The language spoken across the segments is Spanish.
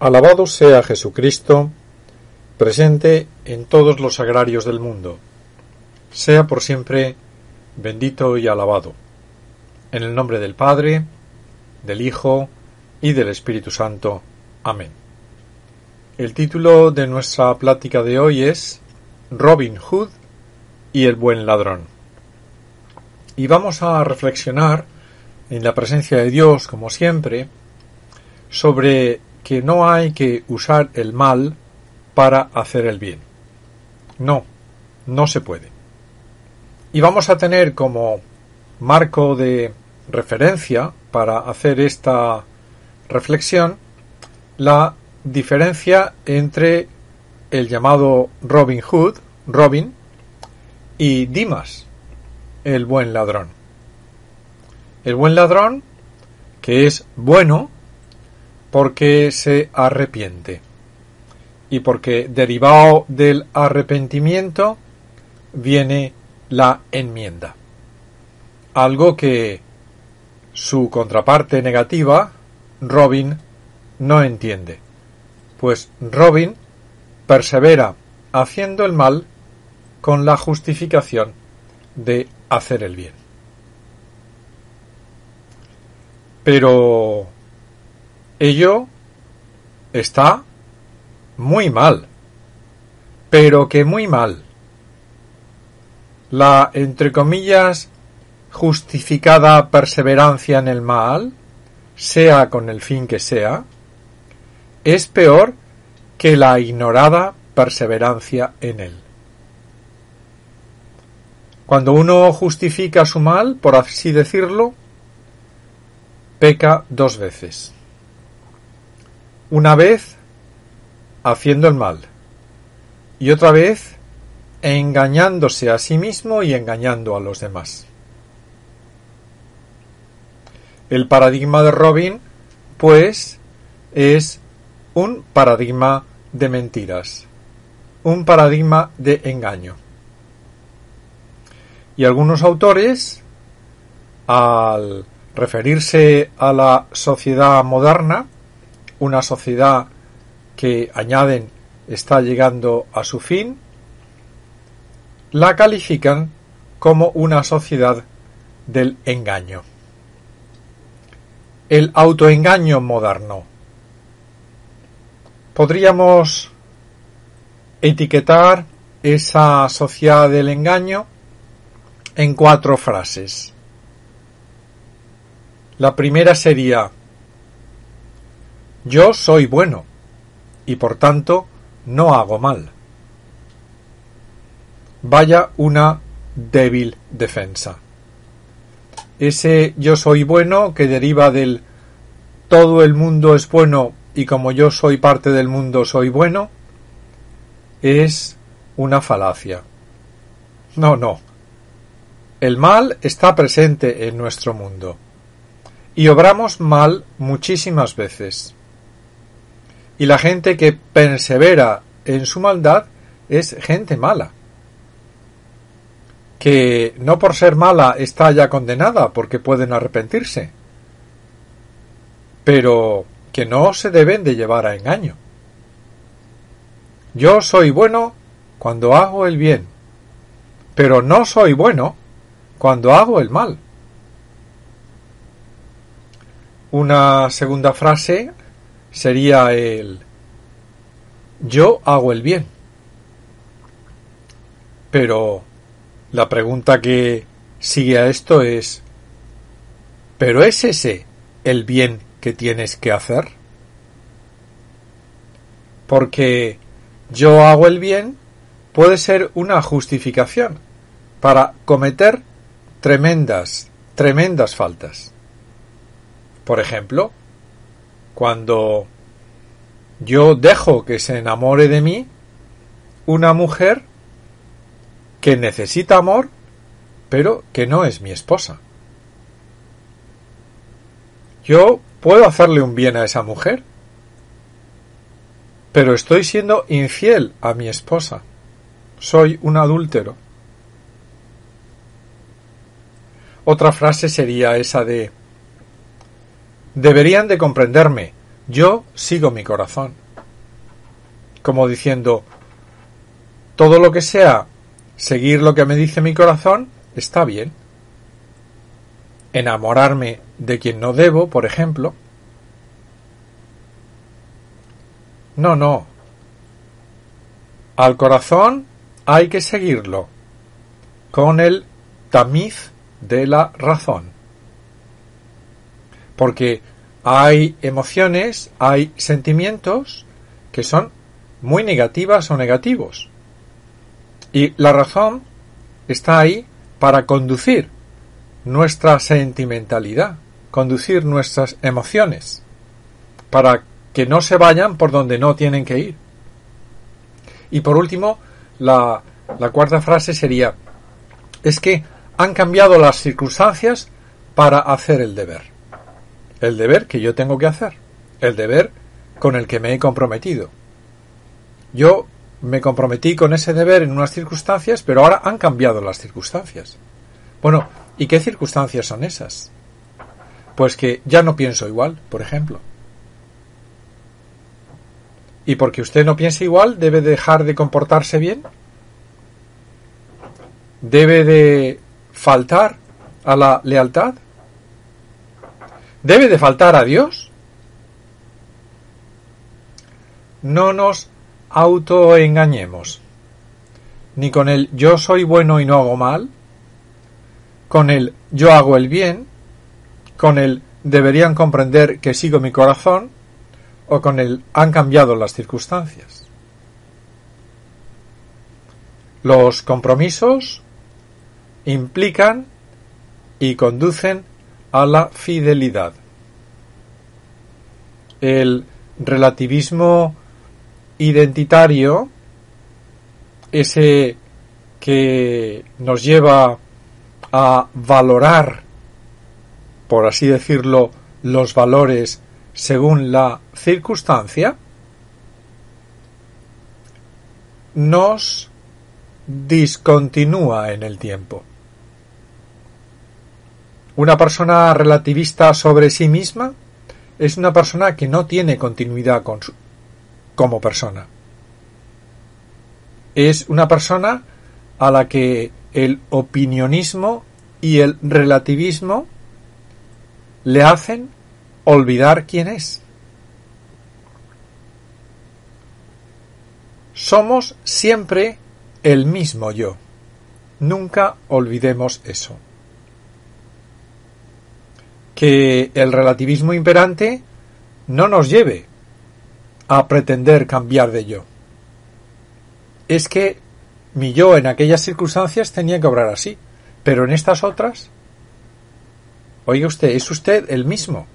Alabado sea Jesucristo, presente en todos los agrarios del mundo. Sea por siempre bendito y alabado. En el nombre del Padre, del Hijo y del Espíritu Santo. Amén. El título de nuestra plática de hoy es Robin Hood y el buen ladrón. Y vamos a reflexionar en la presencia de Dios, como siempre, sobre que no hay que usar el mal para hacer el bien. No, no se puede. Y vamos a tener como marco de referencia para hacer esta reflexión la diferencia entre el llamado Robin Hood, Robin, y Dimas, el buen ladrón. El buen ladrón, que es bueno, porque se arrepiente y porque derivado del arrepentimiento viene la enmienda. Algo que su contraparte negativa, Robin, no entiende, pues Robin persevera haciendo el mal con la justificación de hacer el bien. Pero Ello está muy mal, pero que muy mal. La, entre comillas, justificada perseverancia en el mal, sea con el fin que sea, es peor que la ignorada perseverancia en él. Cuando uno justifica su mal, por así decirlo, peca dos veces una vez haciendo el mal y otra vez engañándose a sí mismo y engañando a los demás. El paradigma de Robin, pues, es un paradigma de mentiras, un paradigma de engaño. Y algunos autores, al referirse a la sociedad moderna, una sociedad que añaden está llegando a su fin, la califican como una sociedad del engaño. El autoengaño moderno. Podríamos etiquetar esa sociedad del engaño en cuatro frases. La primera sería yo soy bueno, y por tanto no hago mal. Vaya una débil defensa. Ese yo soy bueno que deriva del todo el mundo es bueno y como yo soy parte del mundo soy bueno, es una falacia. No, no. El mal está presente en nuestro mundo y obramos mal muchísimas veces. Y la gente que persevera en su maldad es gente mala. Que no por ser mala está ya condenada porque pueden arrepentirse. Pero que no se deben de llevar a engaño. Yo soy bueno cuando hago el bien, pero no soy bueno cuando hago el mal. Una segunda frase sería el yo hago el bien. Pero la pregunta que sigue a esto es ¿pero es ese el bien que tienes que hacer? Porque yo hago el bien puede ser una justificación para cometer tremendas, tremendas faltas. Por ejemplo, cuando yo dejo que se enamore de mí una mujer que necesita amor, pero que no es mi esposa. Yo puedo hacerle un bien a esa mujer, pero estoy siendo infiel a mi esposa. Soy un adúltero. Otra frase sería esa de Deberían de comprenderme. yo sigo mi corazón. Como diciendo, todo lo que sea seguir lo que me dice mi corazón está bien. Enamorarme de quien no debo, por ejemplo. No, no. Al corazón hay que seguirlo con el tamiz de la razón. Porque hay emociones, hay sentimientos que son muy negativas o negativos. Y la razón está ahí para conducir nuestra sentimentalidad, conducir nuestras emociones, para que no se vayan por donde no tienen que ir. Y por último, la, la cuarta frase sería, es que han cambiado las circunstancias para hacer el deber. El deber que yo tengo que hacer. El deber con el que me he comprometido. Yo me comprometí con ese deber en unas circunstancias, pero ahora han cambiado las circunstancias. Bueno, ¿y qué circunstancias son esas? Pues que ya no pienso igual, por ejemplo. ¿Y porque usted no piensa igual, debe dejar de comportarse bien? ¿Debe de faltar a la lealtad? ¿Debe de faltar a Dios? No nos autoengañemos, ni con el yo soy bueno y no hago mal, con el yo hago el bien, con el deberían comprender que sigo mi corazón, o con el han cambiado las circunstancias. Los compromisos implican y conducen a la fidelidad. El relativismo identitario, ese que nos lleva a valorar, por así decirlo, los valores según la circunstancia, nos discontinúa en el tiempo. Una persona relativista sobre sí misma es una persona que no tiene continuidad como persona. Es una persona a la que el opinionismo y el relativismo le hacen olvidar quién es. Somos siempre el mismo yo. Nunca olvidemos eso. Que el relativismo imperante no nos lleve a pretender cambiar de yo. Es que mi yo en aquellas circunstancias tenía que obrar así, pero en estas otras, oiga usted, es usted el mismo.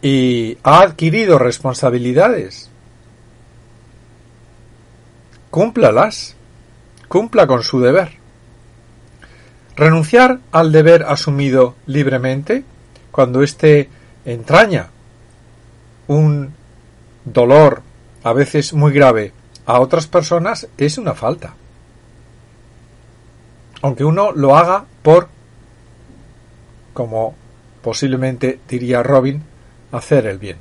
Y ha adquirido responsabilidades. Cúmplalas. Cumpla con su deber. Renunciar al deber asumido libremente, cuando éste entraña un dolor a veces muy grave a otras personas es una falta. Aunque uno lo haga por, como posiblemente diría Robin, hacer el bien.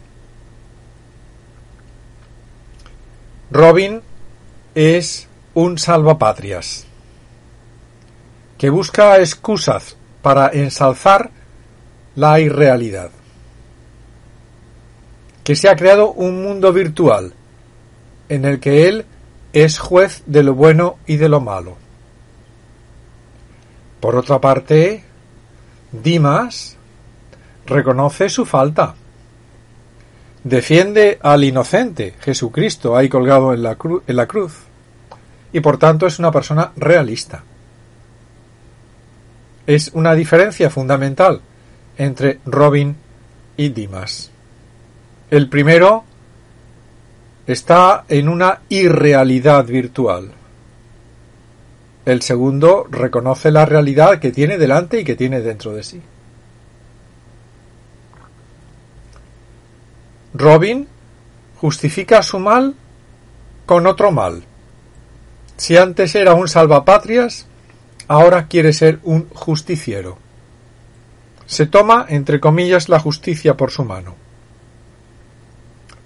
Robin es un salvapatrias que busca excusas para ensalzar la irrealidad que se ha creado un mundo virtual en el que él es juez de lo bueno y de lo malo. Por otra parte, Dimas reconoce su falta. Defiende al inocente, Jesucristo, ahí colgado en la, en la cruz. Y por tanto es una persona realista. Es una diferencia fundamental entre Robin y Dimas. El primero está en una irrealidad virtual. El segundo reconoce la realidad que tiene delante y que tiene dentro de sí. Robin justifica su mal con otro mal. Si antes era un salvapatrias, ahora quiere ser un justiciero. Se toma, entre comillas, la justicia por su mano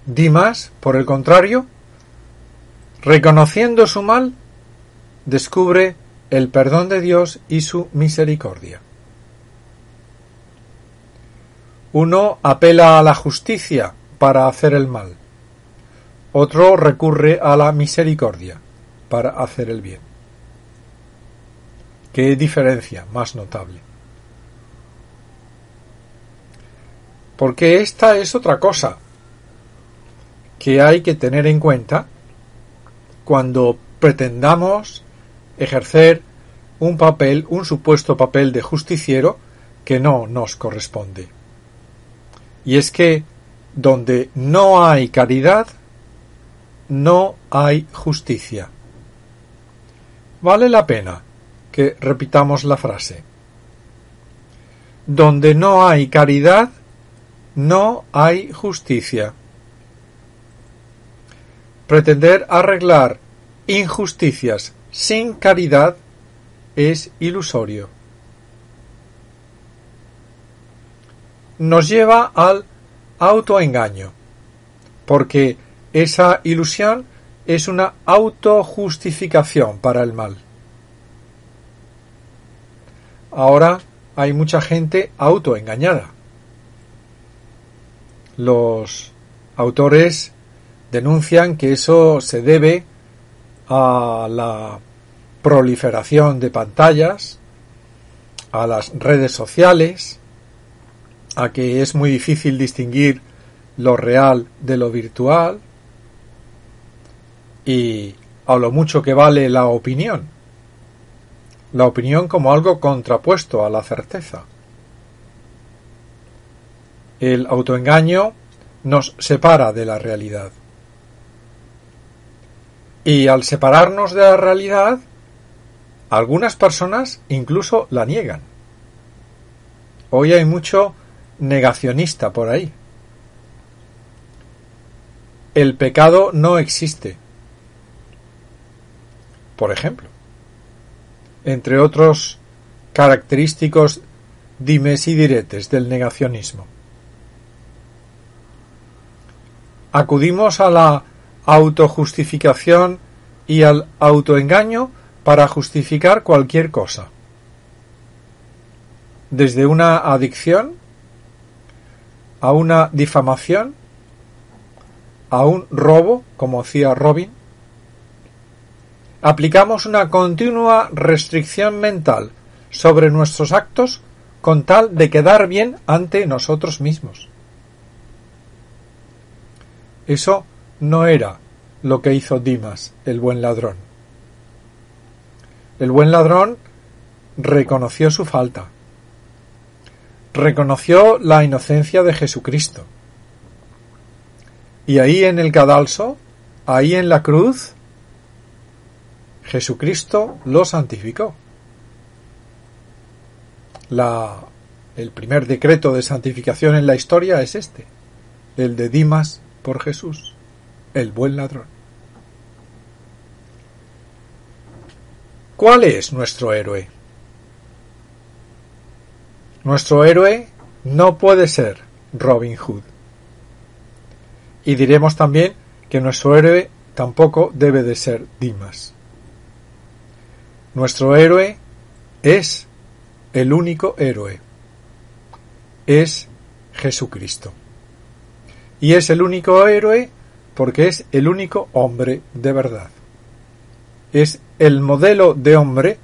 Dimas, por el contrario, reconociendo su mal, descubre el perdón de Dios y su misericordia. Uno apela a la justicia para hacer el mal. Otro recurre a la misericordia para hacer el bien. Qué diferencia más notable. Porque esta es otra cosa que hay que tener en cuenta cuando pretendamos ejercer un papel, un supuesto papel de justiciero que no nos corresponde. Y es que donde no hay caridad, no hay justicia. Vale la pena que repitamos la frase. Donde no hay caridad, no hay justicia. Pretender arreglar injusticias sin caridad es ilusorio. Nos lleva al autoengaño, porque esa ilusión es una autojustificación para el mal. Ahora hay mucha gente autoengañada. Los autores denuncian que eso se debe a la proliferación de pantallas, a las redes sociales, a que es muy difícil distinguir lo real de lo virtual y a lo mucho que vale la opinión. La opinión como algo contrapuesto a la certeza. El autoengaño nos separa de la realidad. Y al separarnos de la realidad, algunas personas incluso la niegan. Hoy hay mucho negacionista por ahí. El pecado no existe. Por ejemplo, entre otros característicos dimes y diretes del negacionismo. Acudimos a la autojustificación y al autoengaño para justificar cualquier cosa. Desde una adicción a una difamación, a un robo, como hacía Robin, aplicamos una continua restricción mental sobre nuestros actos con tal de quedar bien ante nosotros mismos. Eso no era lo que hizo Dimas, el buen ladrón. El buen ladrón reconoció su falta, reconoció la inocencia de Jesucristo. Y ahí en el cadalso, ahí en la cruz, Jesucristo lo santificó. La, el primer decreto de santificación en la historia es este, el de Dimas por Jesús, el buen ladrón. ¿Cuál es nuestro héroe? Nuestro héroe no puede ser Robin Hood. Y diremos también que nuestro héroe tampoco debe de ser Dimas. Nuestro héroe es el único héroe. Es Jesucristo. Y es el único héroe porque es el único hombre de verdad. Es el modelo de hombre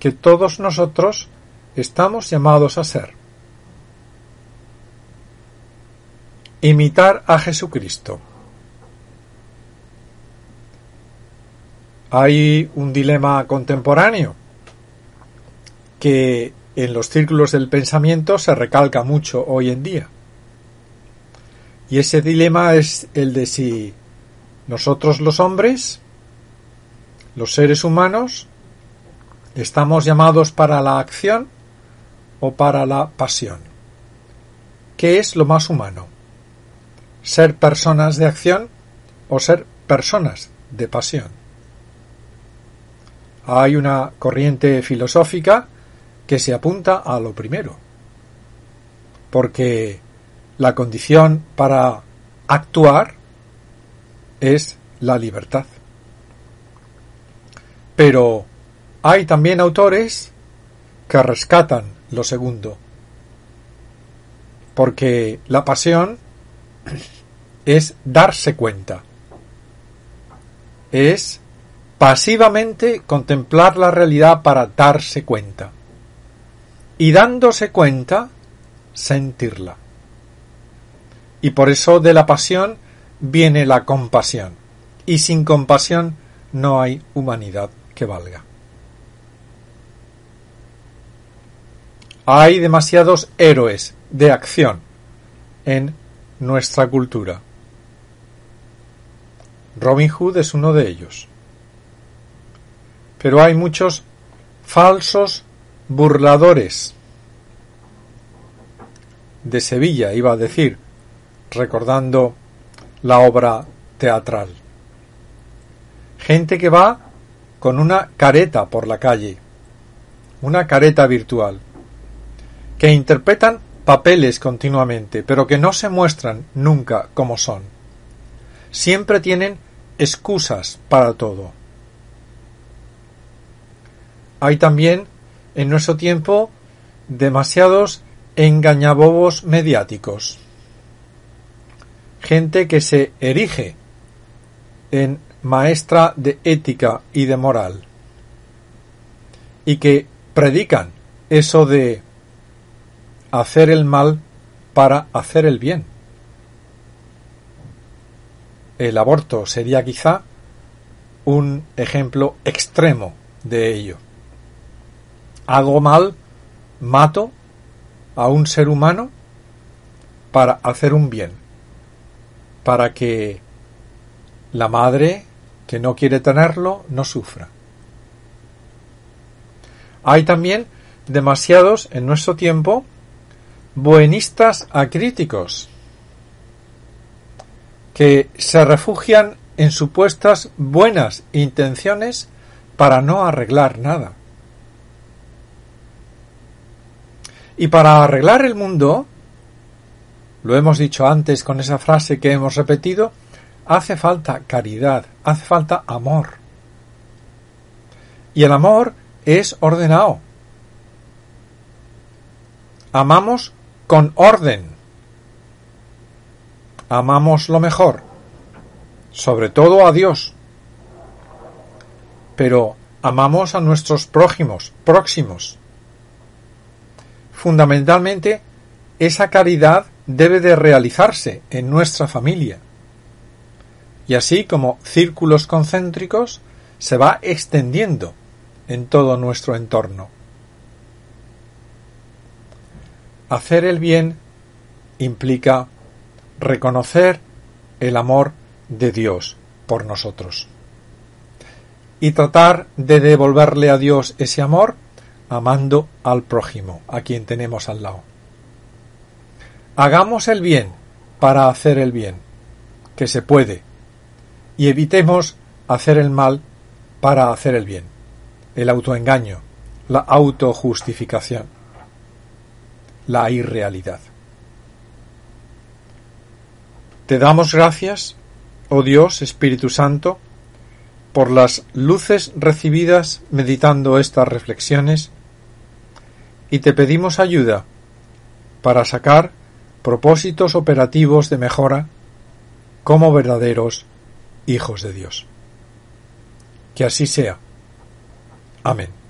que todos nosotros estamos llamados a ser. Imitar a Jesucristo. Hay un dilema contemporáneo que en los círculos del pensamiento se recalca mucho hoy en día. Y ese dilema es el de si nosotros los hombres, los seres humanos, estamos llamados para la acción o para la pasión. ¿Qué es lo más humano? ¿Ser personas de acción o ser personas de pasión? Hay una corriente filosófica que se apunta a lo primero, porque la condición para actuar es la libertad. Pero hay también autores que rescatan lo segundo, porque la pasión es darse cuenta, es pasivamente contemplar la realidad para darse cuenta y dándose cuenta sentirla. Y por eso de la pasión viene la compasión y sin compasión no hay humanidad que valga. Hay demasiados héroes de acción en nuestra cultura. Robin Hood es uno de ellos. Pero hay muchos falsos burladores de Sevilla, iba a decir, recordando la obra teatral. Gente que va con una careta por la calle, una careta virtual, que interpretan papeles continuamente, pero que no se muestran nunca como son. Siempre tienen excusas para todo. Hay también en nuestro tiempo demasiados engañabobos mediáticos. Gente que se erige en maestra de ética y de moral y que predican eso de hacer el mal para hacer el bien. El aborto sería quizá un ejemplo extremo de ello. Hago mal, mato a un ser humano para hacer un bien, para que la madre que no quiere tenerlo no sufra. Hay también demasiados en nuestro tiempo buenistas acríticos que se refugian en supuestas buenas intenciones para no arreglar nada. Y para arreglar el mundo, lo hemos dicho antes con esa frase que hemos repetido, hace falta caridad, hace falta amor. Y el amor es ordenado. Amamos con orden. Amamos lo mejor, sobre todo a Dios. Pero amamos a nuestros prójimos, próximos. Fundamentalmente, esa caridad debe de realizarse en nuestra familia. Y así como círculos concéntricos, se va extendiendo en todo nuestro entorno. Hacer el bien implica reconocer el amor de Dios por nosotros y tratar de devolverle a Dios ese amor amando al prójimo, a quien tenemos al lado. Hagamos el bien para hacer el bien, que se puede, y evitemos hacer el mal para hacer el bien, el autoengaño, la autojustificación la irrealidad. Te damos gracias, oh Dios Espíritu Santo, por las luces recibidas meditando estas reflexiones y te pedimos ayuda para sacar propósitos operativos de mejora como verdaderos hijos de Dios. Que así sea. Amén.